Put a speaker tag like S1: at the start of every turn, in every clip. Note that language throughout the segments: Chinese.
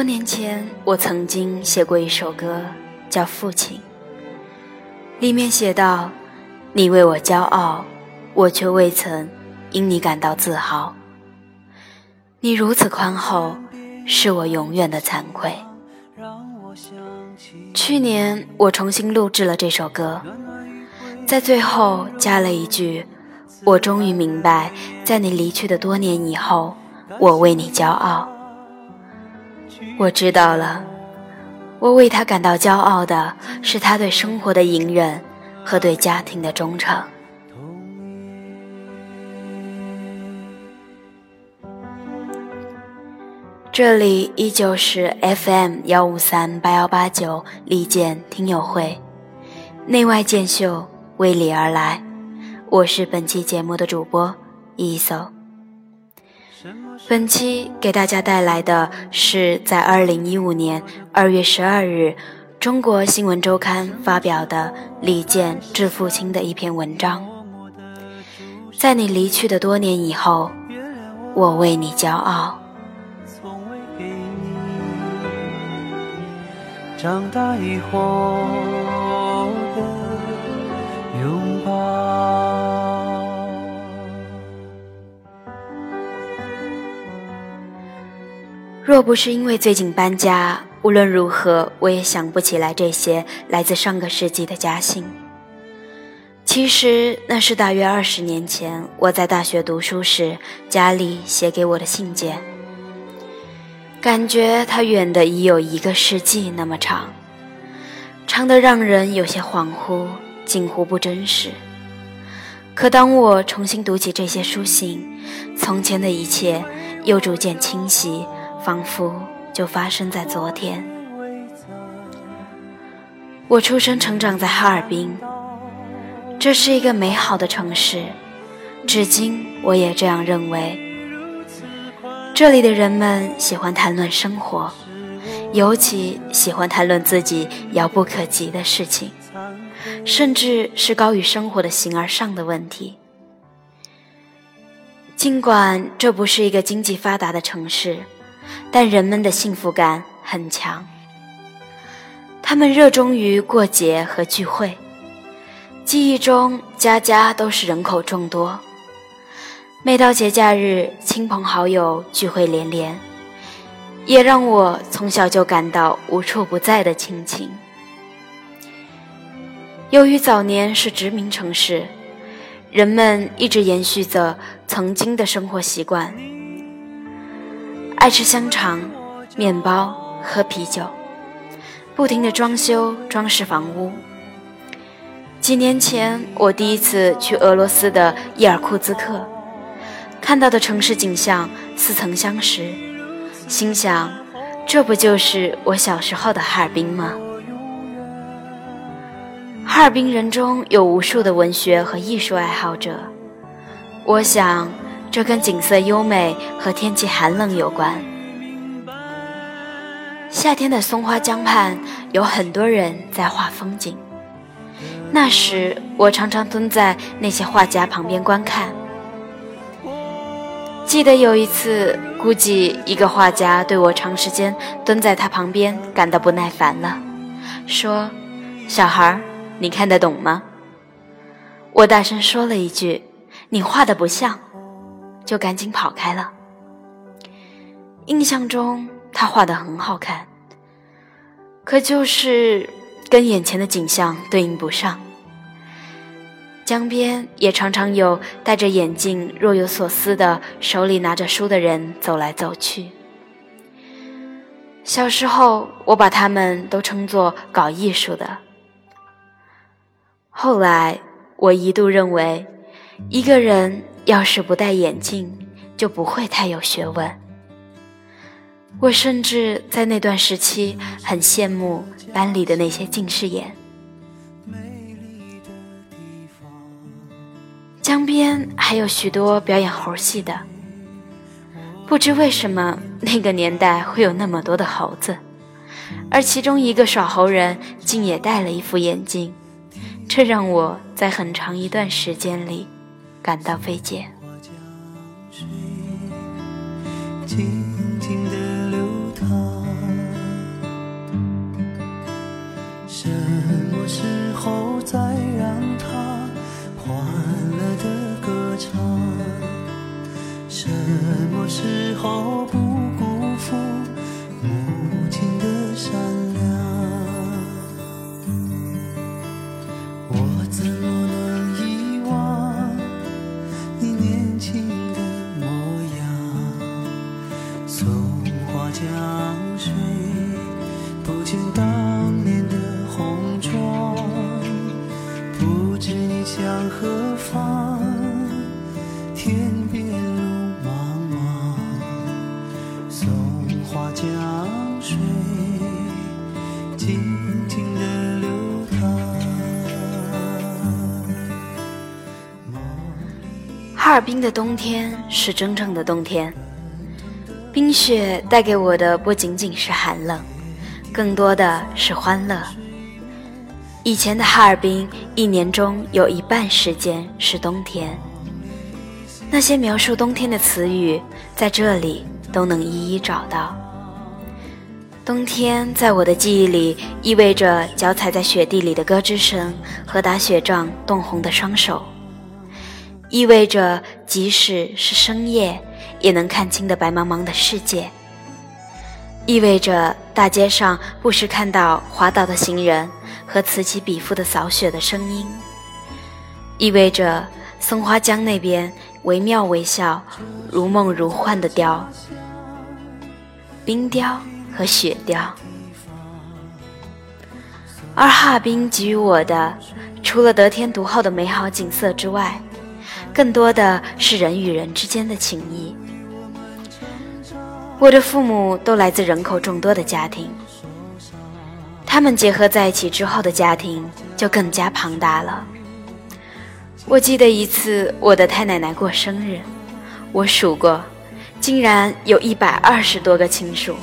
S1: 多年前，我曾经写过一首歌，叫《父亲》，里面写道：“你为我骄傲，我却未曾因你感到自豪。你如此宽厚，是我永远的惭愧。”去年，我重新录制了这首歌，在最后加了一句：“我终于明白，在你离去的多年以后，我为你骄傲。”我知道了，我为他感到骄傲的是他对生活的隐忍和对家庭的忠诚。这里依旧是 FM 幺五三八幺八九利剑听友会，内外剑秀为你而来，我是本期节目的主播一搜。本期给大家带来的是在二零一五年二月十二日《中国新闻周刊》发表的李健致父亲的一篇文章。在你离去的多年以后，我为你骄傲。长大以后若不是因为最近搬家，无论如何我也想不起来这些来自上个世纪的家信。其实那是大约二十年前我在大学读书时，家里写给我的信件。感觉它远的已有一个世纪那么长，长得让人有些恍惚，近乎不真实。可当我重新读起这些书信，从前的一切又逐渐清晰。仿佛就发生在昨天。我出生成长在哈尔滨，这是一个美好的城市，至今我也这样认为。这里的人们喜欢谈论生活，尤其喜欢谈论自己遥不可及的事情，甚至是高于生活的形而上的问题。尽管这不是一个经济发达的城市。但人们的幸福感很强，他们热衷于过节和聚会，记忆中家家都是人口众多。每到节假日，亲朋好友聚会连连，也让我从小就感到无处不在的亲情。由于早年是殖民城市，人们一直延续着曾经的生活习惯。爱吃香肠、面包、喝啤酒，不停地装修装饰房屋。几年前，我第一次去俄罗斯的伊尔库兹克，看到的城市景象似曾相识，心想：这不就是我小时候的哈尔滨吗？哈尔滨人中有无数的文学和艺术爱好者，我想。这跟景色优美和天气寒冷有关。夏天的松花江畔有很多人在画风景，那时我常常蹲在那些画家旁边观看。记得有一次，估计一个画家对我长时间蹲在他旁边感到不耐烦了，说：“小孩，你看得懂吗？”我大声说了一句：“你画的不像。”就赶紧跑开了。印象中他画的很好看，可就是跟眼前的景象对应不上。江边也常常有戴着眼镜、若有所思的、手里拿着书的人走来走去。小时候，我把他们都称作搞艺术的。后来，我一度认为，一个人。要是不戴眼镜，就不会太有学问。我甚至在那段时期很羡慕班里的那些近视眼。江边还有许多表演猴戏的，不知为什么那个年代会有那么多的猴子，而其中一个耍猴人竟也戴了一副眼镜，这让我在很长一段时间里。感到费解。水静静的流淌
S2: 什么时候再让欢乐的歌唱？什么时候
S1: 不尔滨的冬天是真正的冬天。冰雪带给我的不仅仅是寒冷，更多的是欢乐。以前的哈尔滨，一年中有一半时间是冬天。那些描述冬天的词语，在这里都能一一找到。冬天在我的记忆里，意味着脚踩在雪地里的咯吱声和打雪仗冻红的双手，意味着即使是深夜。也能看清的白茫茫的世界，意味着大街上不时看到滑倒的行人和此起彼伏的扫雪的声音，意味着松花江那边惟妙惟肖、如梦如幻的雕、冰雕和雪雕，而哈尔滨给予我的，除了得天独厚的美好景色之外，更多的是人与人之间的情谊。我的父母都来自人口众多的家庭，他们结合在一起之后的家庭就更加庞大了。我记得一次我的太奶奶过生日，我数过，竟然有一百二十多个亲属，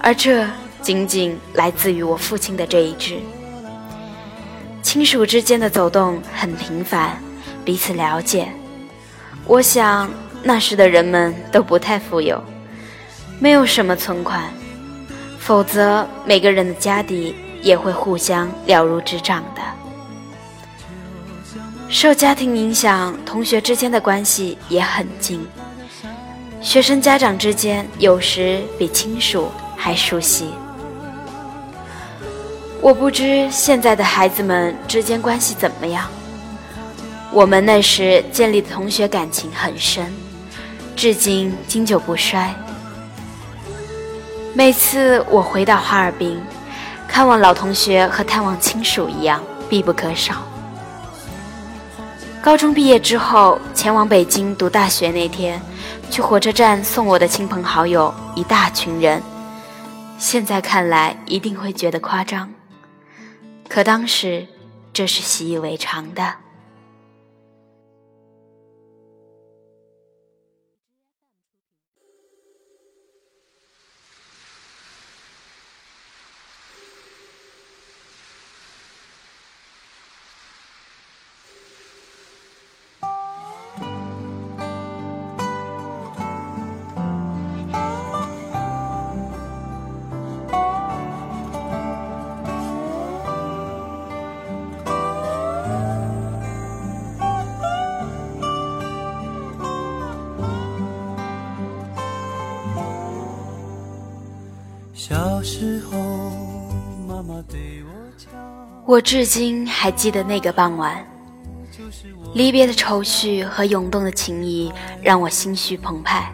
S1: 而这仅仅来自于我父亲的这一支。亲属之间的走动很频繁，彼此了解。我想那时的人们都不太富有。没有什么存款，否则每个人的家底也会互相了如指掌的。受家庭影响，同学之间的关系也很近，学生家长之间有时比亲属还熟悉。我不知现在的孩子们之间关系怎么样，我们那时建立的同学感情很深，至今经久不衰。每次我回到哈尔滨，看望老同学和探望亲属一样必不可少。高中毕业之后前往北京读大学那天，去火车站送我的亲朋好友一大群人，现在看来一定会觉得夸张，可当时这是习以为常的。小时候，妈妈对我讲，我至今还记得那个傍晚，离别的愁绪和涌动的情谊让我心绪澎湃，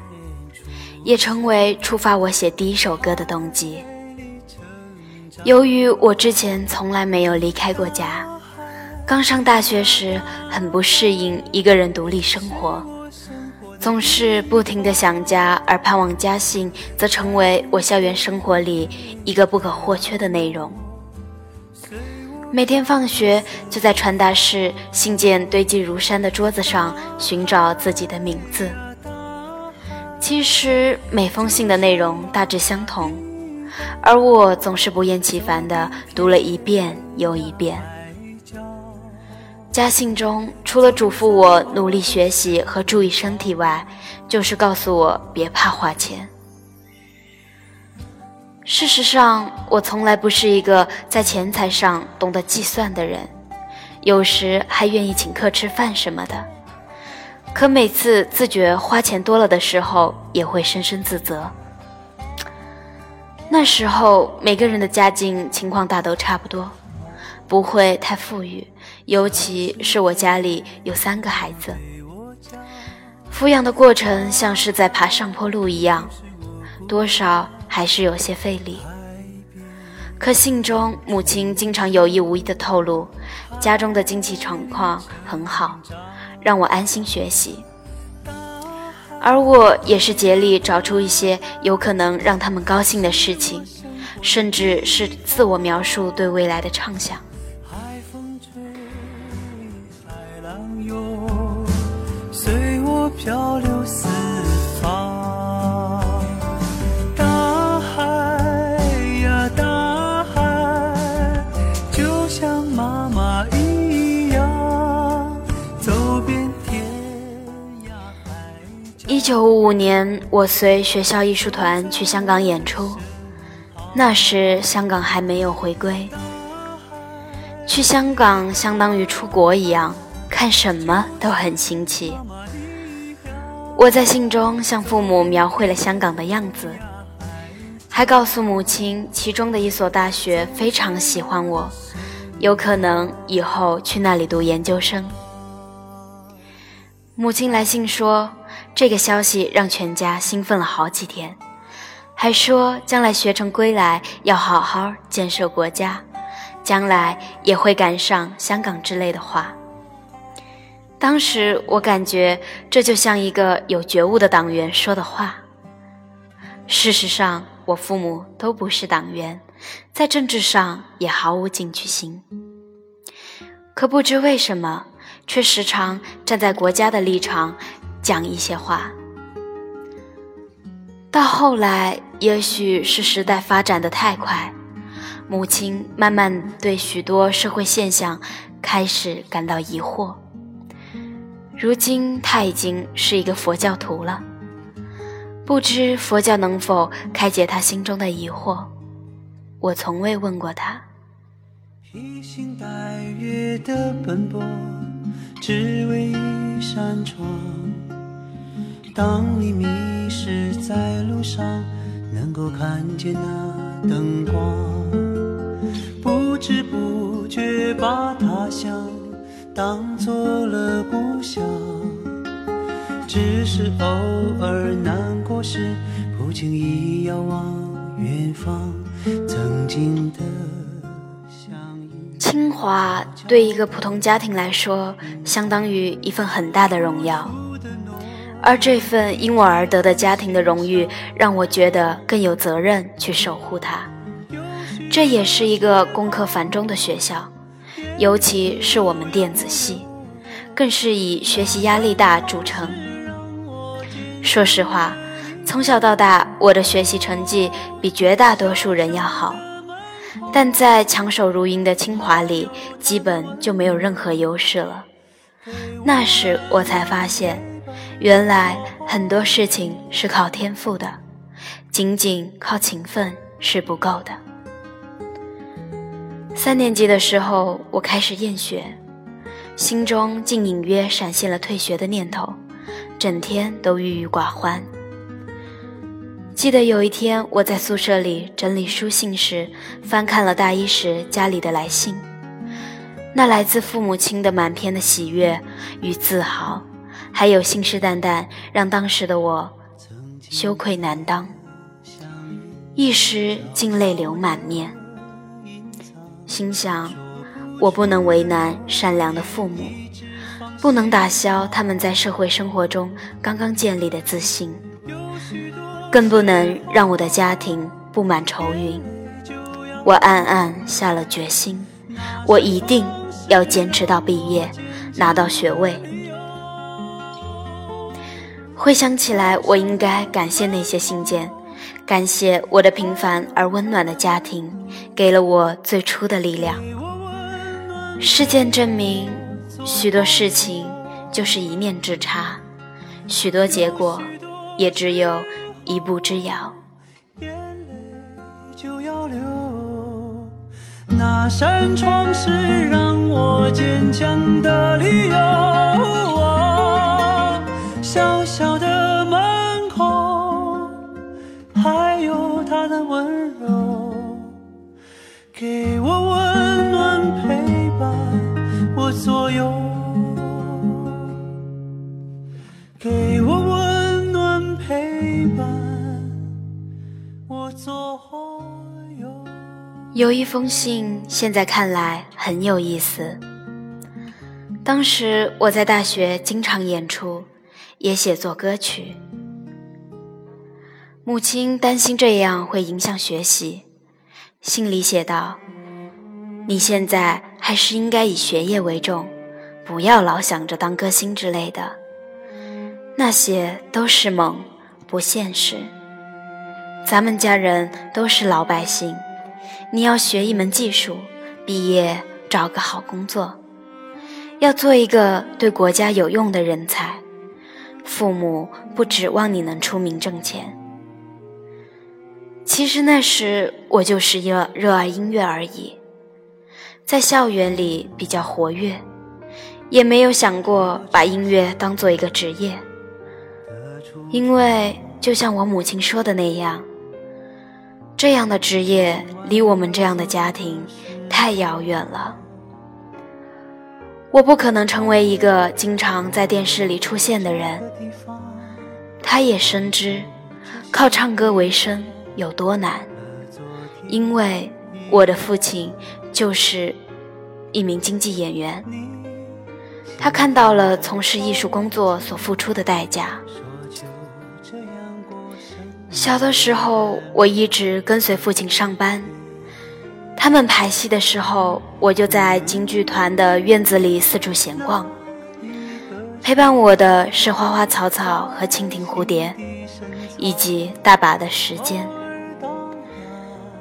S1: 也成为触发我写第一首歌的动机。由于我之前从来没有离开过家，刚上大学时很不适应一个人独立生活。总是不停的想家，而盼望家信，则成为我校园生活里一个不可或缺的内容。每天放学就在传达室信件堆积如山的桌子上寻找自己的名字。其实每封信的内容大致相同，而我总是不厌其烦地读了一遍又一遍。家信中除了嘱咐我努力学习和注意身体外，就是告诉我别怕花钱。事实上，我从来不是一个在钱财上懂得计算的人，有时还愿意请客吃饭什么的。可每次自觉花钱多了的时候，也会深深自责。那时候每个人的家境情况大都差不多，不会太富裕。尤其是我家里有三个孩子，抚养的过程像是在爬上坡路一样，多少还。是有些费力。可信中，母亲经常有意无意地透露，家中的经济状况很好，让我安心学习。而我也是竭力找出一些有可能让他们高兴的事情，甚至是自我描述对未来的畅想。
S2: 漂流四方。大海呀，大海，就像妈妈一样，走遍天涯海角。
S1: 一九五五年，我随学校艺术团去香港演出，那时香港还没有回归。去香港相当于出国一样，看什么都很新奇。我在信中向父母描绘了香港的样子，还告诉母亲，其中的一所大学非常喜欢我，有可能以后去那里读研究生。母亲来信说，这个消息让全家兴奋了好几天，还说将来学成归来要好好建设国家，将来也会赶上香港之类的话。当时我感觉这就像一个有觉悟的党员说的话。事实上，我父母都不是党员，在政治上也毫无进取心。可不知为什么，却时常站在国家的立场讲一些话。到后来，也许是时代发展的太快，母亲慢慢对许多社会现象开始感到疑惑。如今，他已经是一个佛教徒了，不知佛教能否开解他心中的疑惑。我从未问过他。
S2: 披星戴月的奔波，只为一扇窗。当你迷失在路上，能够看见那灯光，不知不觉把他乡当做了故乡。只是偶尔难过时，不经意遥望远方，曾经的相依。
S1: 清华对一个普通家庭来说，相当于一份很大的荣耀，而这份因我而得的家庭的荣誉，让我觉得更有责任去守护它。这也是一个功课繁重的学校，尤其是我们电子系，更是以学习压力大著称。说实话，从小到大，我的学习成绩比绝大多数人要好。但在强手如云的清华里，基本就没有任何优势了。那时我才发现，原来很多事情是靠天赋的，仅仅靠勤奋是不够的。三年级的时候，我开始厌学，心中竟隐约闪现了退学的念头，整天都郁郁寡欢。记得有一天，我在宿舍里整理书信时，翻看了大一时家里的来信。那来自父母亲的满篇的喜悦与自豪，还有信誓旦旦，让当时的我羞愧难当，一时竟泪流满面。心想，我不能为难善良的父母，不能打消他们在社会生活中刚刚建立的自信。更不能让我的家庭布满愁云。我暗暗下了决心，我一定要坚持到毕业，拿到学位。回想起来，我应该感谢那些信件，感谢我的平凡而温暖的家庭，给了我最初的力量。事件证明，许多事情就是一念之差，许多结果也只有。一步之遥，
S2: 眼泪就要流。那扇窗是让我坚强的理由。小小有他的温柔，给我温暖陪伴我左右，给我温暖陪伴
S1: 有一封信，现在看来很有意思。当时我在大学经常演出，也写作歌曲。母亲担心这样会影响学习，信里写道：“你现在还是应该以学业为重，不要老想着当歌星之类的，那些都是梦，不现实。咱们家人都是老百姓，你要学一门技术，毕业找个好工作。”要做一个对国家有用的人才，父母不指望你能出名挣钱。其实那时我就是热热爱音乐而已，在校园里比较活跃，也没有想过把音乐当做一个职业。因为就像我母亲说的那样，这样的职业离我们这样的家庭太遥远了。我不可能成为一个经常在电视里出现的人。他也深知，靠唱歌为生有多难，因为我的父亲就是一名京剧演员。他看到了从事艺术工作所付出的代价。小的时候，我一直跟随父亲上班。他们排戏的时候，我就在京剧团的院子里四处闲逛。陪伴我的是花花草草和蜻蜓蝴蝶，以及大把的时间。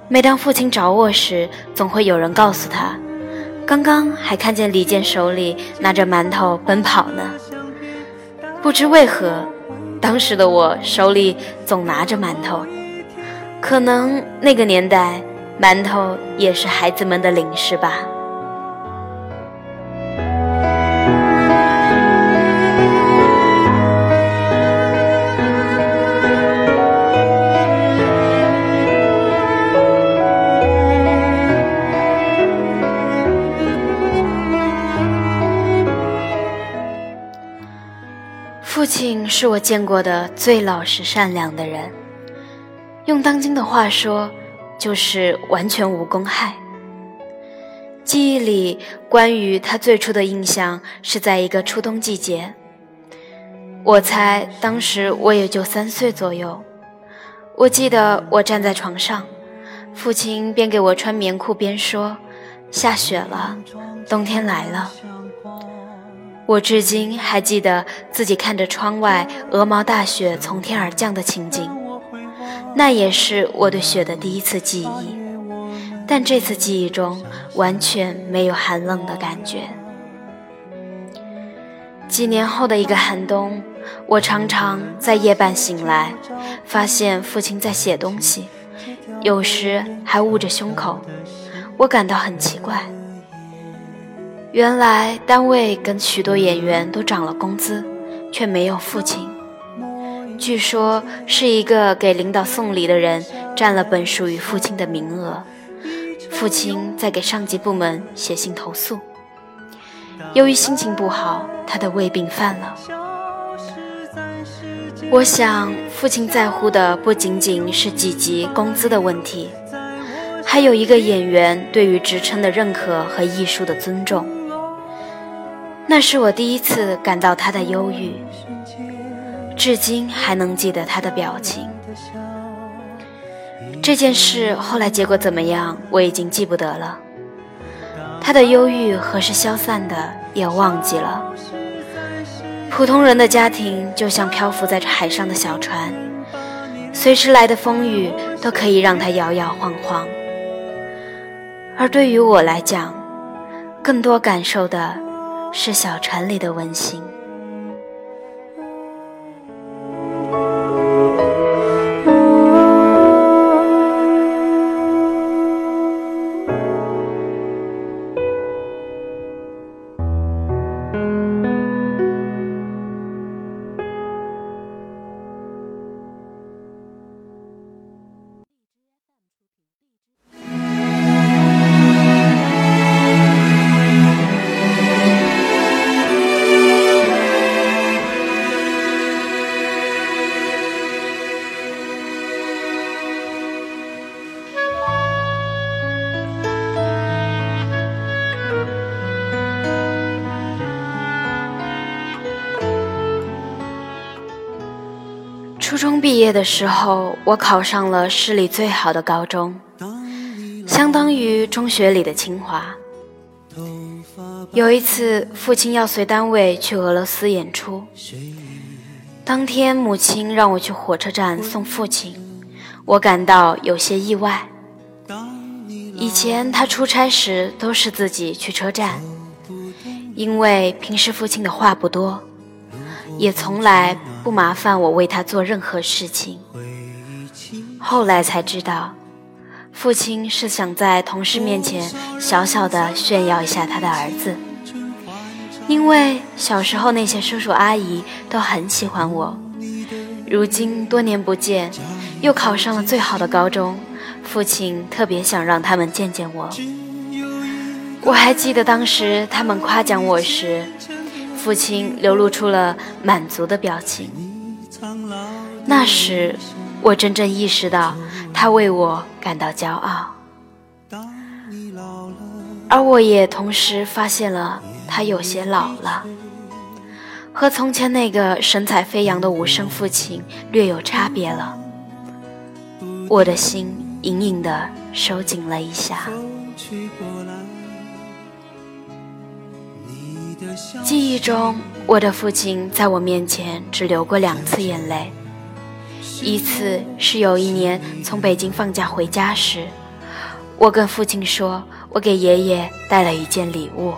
S1: 每当父亲找我时，总会有人告诉他：“刚刚还看见李健手里拿着馒头奔跑呢。”不知为何，当时的我手里总拿着馒头，可能那个年代。馒头也是孩子们的零食吧。是我见过的最老实善良的人，用当今的话说。就是完全无公害。记忆里关于他最初的印象是在一个初冬季节，我猜当时我也就三岁左右。我记得我站在床上，父亲边给我穿棉裤边说：“下雪了，冬天来了。”我至今还记得自己看着窗外鹅毛大雪从天而降的情景。那也是我对雪的第一次记忆，但这次记忆中完全没有寒冷的感觉。几年后的一个寒冬，我常常在夜半醒来，发现父亲在写东西，有时还捂着胸口，我感到很奇怪。原来单位跟许多演员都涨了工资，却没有父亲。据说是一个给领导送礼的人占了本属于父亲的名额，父亲在给上级部门写信投诉。由于心情不好，他的胃病犯了。我想，父亲在乎的不仅仅是几级工资的问题，还有一个演员对于职称的认可和艺术的尊重。那是我第一次感到他的忧郁。至今还能记得他的表情。这件事后来结果怎么样，我已经记不得了。他的忧郁何时消散的，也忘记了。普通人的家庭就像漂浮在海上的小船，随时来的风雨都可以让它摇摇晃晃。而对于我来讲，更多感受的是小船里的温馨。初中毕业的时候，我考上了市里最好的高中，相当于中学里的清华。有一次，父亲要随单位去俄罗斯演出，当天母亲让我去火车站送父亲，我感到有些意外。以前他出差时都是自己去车站，因为平时父亲的话不多，也从来不麻烦我为他做任何事情。后来才知道，父亲是想在同事面前小小的炫耀一下他的儿子，因为小时候那些叔叔阿姨都很喜欢我，如今多年不见，又考上了最好的高中。父亲特别想让他们见见我。我还记得当时他们夸奖我时，父亲流露出了满足的表情。那时，我真正意识到他为我感到骄傲，而我也同时发现了他有些老了，和从前那个神采飞扬的武生父亲略有差别了。我的心。隐隐的收紧了一下。记忆中，我的父亲在我面前只流过两次眼泪。一次是有一年从北京放假回家时，我跟父亲说，我给爷爷带了一件礼物，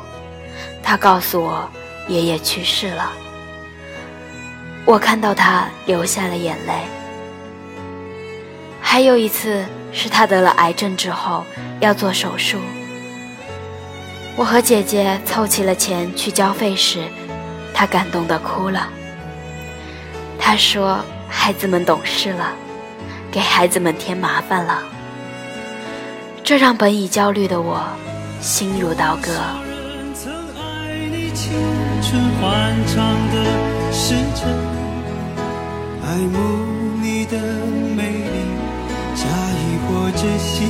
S1: 他告诉我爷爷去世了。我看到他流下了眼泪。还有一次。是他得了癌症之后要做手术，我和姐姐凑齐了钱去交费时，她感动的哭了。她说：“孩子们懂事了，给孩子们添麻烦了。”这让本已焦虑的我心如刀割。爱慕你的美丽。着心，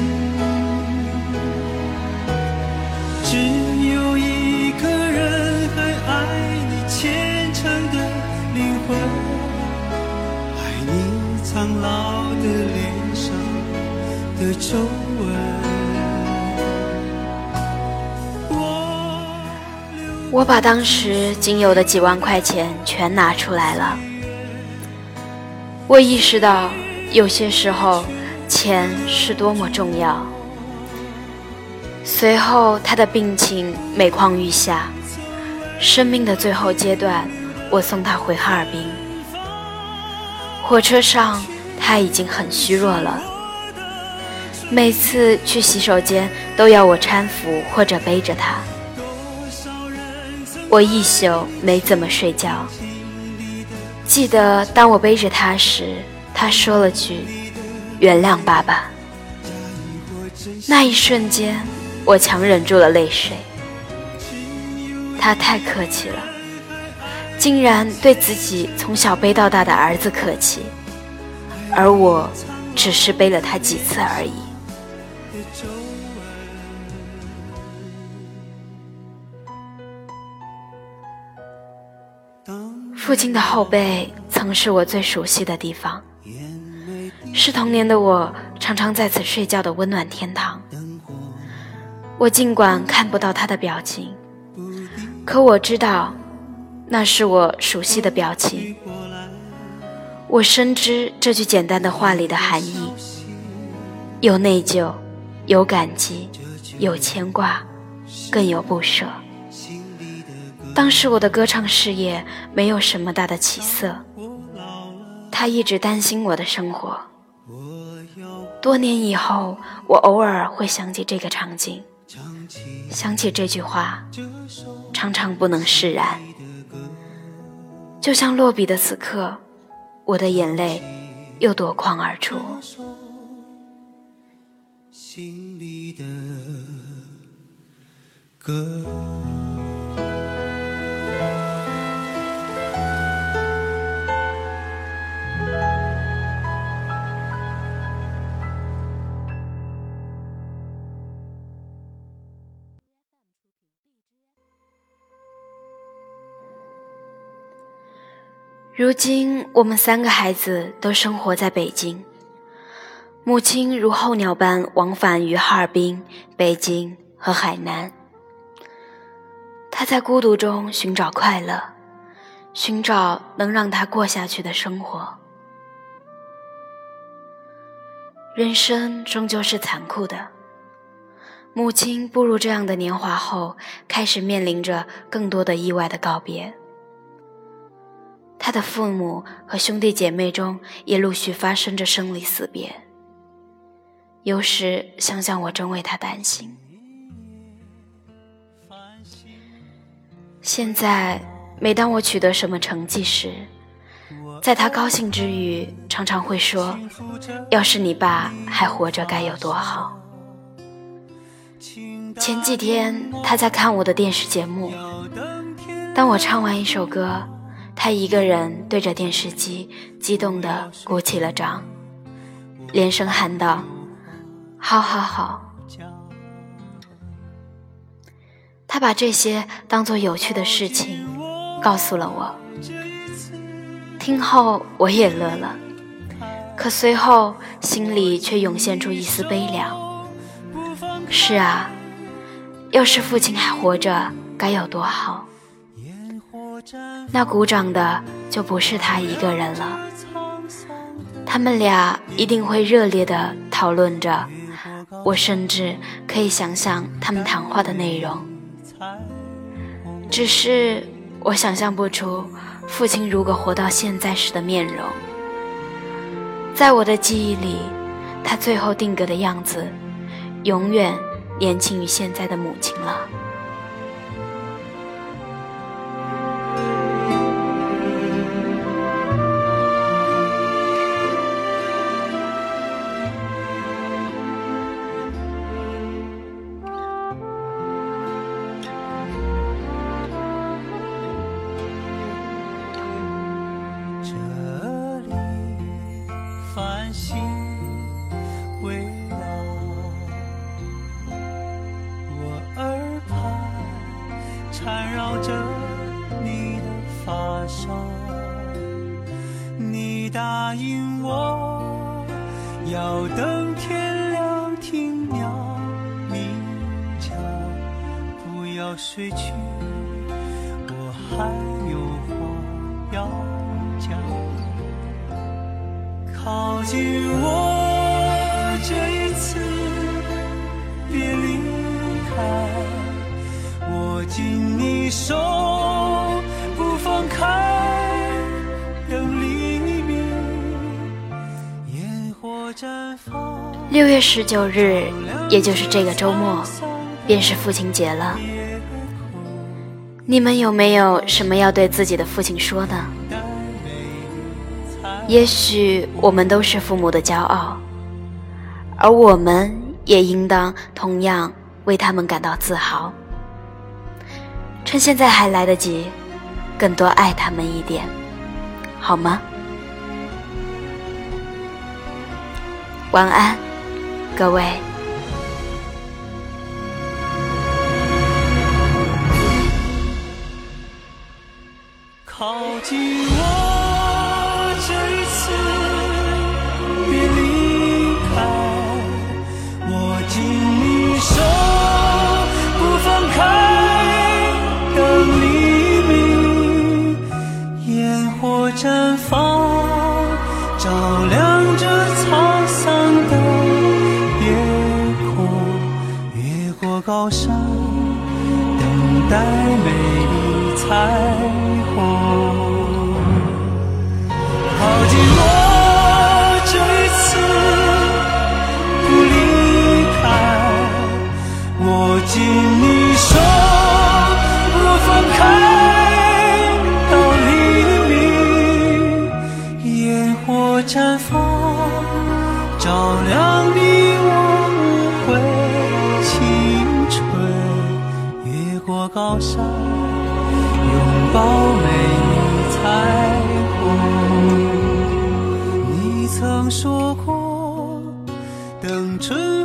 S1: 苍老的脸上的皱纹。我把当时仅有的几万块钱全拿出来了，我意识到有些时候。钱是多么重要。随后，他的病情每况愈下，生命的最后阶段，我送他回哈尔滨。火车上，他已经很虚弱了，每次去洗手间都要我搀扶或者背着他。我一宿没怎么睡觉。记得当我背着他时，他说了句。原谅爸爸。那一瞬间，我强忍住了泪水。他太客气了，竟然对自己从小背到大的儿子客气，而我只是背了他几次而已。父亲的后背曾是我最熟悉的地方。是童年的我常常在此睡觉的温暖天堂。我尽管看不到他的表情，可我知道，那是我熟悉的表情。我深知这句简单的话里的含义：有内疚，有感激，有牵挂，更有不舍。当时我的歌唱事业没有什么大的起色，他一直担心我的生活。多年以后，我偶尔会想起这个场景，想起这句话，常常不能释然。就像落笔的此刻，我的眼泪又夺眶而出。心里的歌。如今我们三个孩子都生活在北京，母亲如候鸟般往返于哈尔滨、北京和海南。她在孤独中寻找快乐，寻找能让她过下去的生活。人生终究是残酷的。母亲步入这样的年华后，开始面临着更多的意外的告别。他的父母和兄弟姐妹中也陆续发生着生离死别。有时想想，我真为他担心。现在，每当我取得什么成绩时，在他高兴之余，常常会说：“要是你爸还活着，该有多好。”前几天，他在看我的电视节目。当我唱完一首歌，他一个人对着电视机，激动地鼓起了掌，连声喊道：“好好好！”他把这些当做有趣的事情告诉了我。听后我也乐了，可随后心里却涌现出一丝悲凉。是啊。要是父亲还活着，该有多好！那鼓掌的就不是他一个人了，他们俩一定会热烈地讨论着。我甚至可以想象他们谈话的内容，只是我想象不出父亲如果活到现在时的面容。在我的记忆里，他最后定格的样子，永远。年轻于现在的母亲了。
S2: 还有话要讲。靠近我这一次，别离开，握紧你手不放开，等黎明，烟火绽放。
S1: 六月十九日，也就是这个周末，便是父亲节了。你们有没有什么要对自己的父亲说呢？也许我们都是父母的骄傲，而我们也应当同样为他们感到自豪。趁现在还来得及，更多爱他们一点，好吗？晚安，各位。
S2: 靠近我这一次，别离开，握紧你手不放开，等黎明，烟火绽放，照亮这沧桑的夜空，越过高山，等待美丽彩。过高山，拥抱美丽彩虹。你曾说过，等春